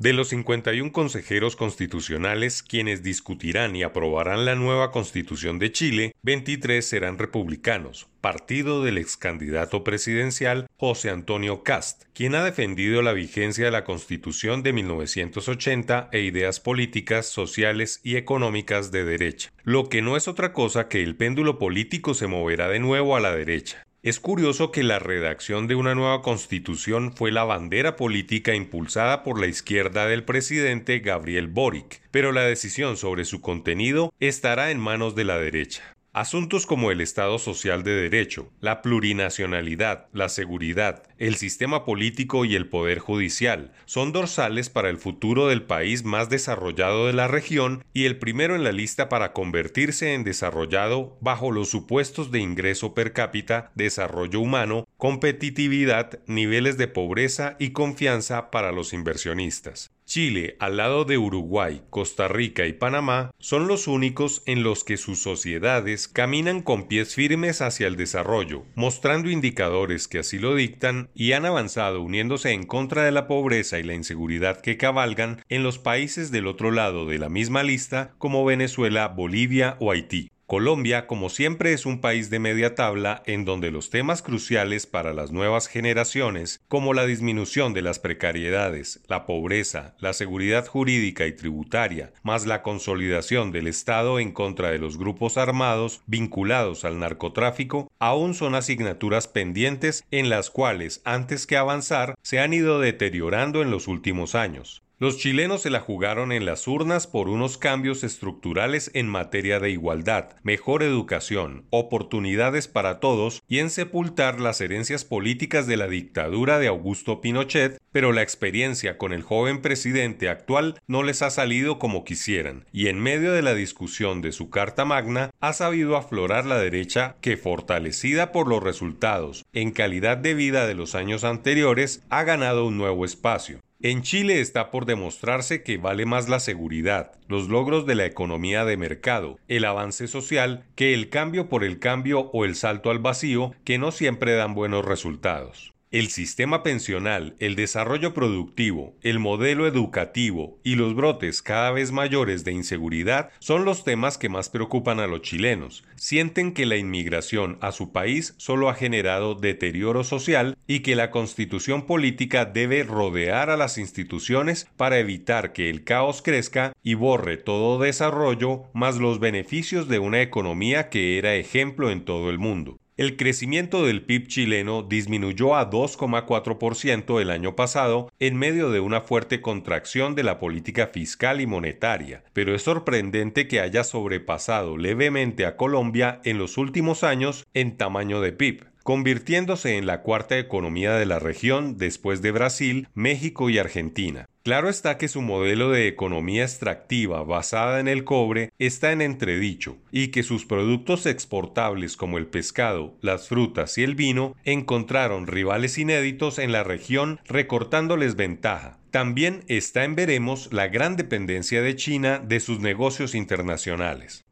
De los 51 consejeros constitucionales quienes discutirán y aprobarán la nueva constitución de Chile, 23 serán republicanos, partido del ex candidato presidencial José Antonio Cast, quien ha defendido la vigencia de la constitución de 1980 e ideas políticas, sociales y económicas de derecha, lo que no es otra cosa que el péndulo político se moverá de nuevo a la derecha. Es curioso que la redacción de una nueva constitución fue la bandera política impulsada por la izquierda del presidente Gabriel Boric, pero la decisión sobre su contenido estará en manos de la derecha. Asuntos como el Estado social de derecho, la plurinacionalidad, la seguridad, el sistema político y el poder judicial son dorsales para el futuro del país más desarrollado de la región y el primero en la lista para convertirse en desarrollado bajo los supuestos de ingreso per cápita, desarrollo humano, competitividad, niveles de pobreza y confianza para los inversionistas. Chile, al lado de Uruguay, Costa Rica y Panamá, son los únicos en los que sus sociedades caminan con pies firmes hacia el desarrollo, mostrando indicadores que así lo dictan y han avanzado uniéndose en contra de la pobreza y la inseguridad que cabalgan en los países del otro lado de la misma lista como Venezuela, Bolivia o Haití. Colombia, como siempre, es un país de media tabla en donde los temas cruciales para las nuevas generaciones, como la disminución de las precariedades, la pobreza, la seguridad jurídica y tributaria, más la consolidación del Estado en contra de los grupos armados vinculados al narcotráfico, aún son asignaturas pendientes en las cuales, antes que avanzar, se han ido deteriorando en los últimos años. Los chilenos se la jugaron en las urnas por unos cambios estructurales en materia de igualdad, mejor educación, oportunidades para todos y en sepultar las herencias políticas de la dictadura de Augusto Pinochet, pero la experiencia con el joven presidente actual no les ha salido como quisieran, y en medio de la discusión de su Carta Magna ha sabido aflorar la derecha que, fortalecida por los resultados en calidad de vida de los años anteriores, ha ganado un nuevo espacio. En Chile está por demostrarse que vale más la seguridad, los logros de la economía de mercado, el avance social, que el cambio por el cambio o el salto al vacío, que no siempre dan buenos resultados. El sistema pensional, el desarrollo productivo, el modelo educativo y los brotes cada vez mayores de inseguridad son los temas que más preocupan a los chilenos. Sienten que la inmigración a su país solo ha generado deterioro social y que la constitución política debe rodear a las instituciones para evitar que el caos crezca y borre todo desarrollo más los beneficios de una economía que era ejemplo en todo el mundo. El crecimiento del PIB chileno disminuyó a 2,4% el año pasado en medio de una fuerte contracción de la política fiscal y monetaria, pero es sorprendente que haya sobrepasado levemente a Colombia en los últimos años en tamaño de PIB convirtiéndose en la cuarta economía de la región después de Brasil, México y Argentina. Claro está que su modelo de economía extractiva basada en el cobre está en entredicho y que sus productos exportables como el pescado, las frutas y el vino encontraron rivales inéditos en la región recortándoles ventaja. También está en veremos la gran dependencia de China de sus negocios internacionales.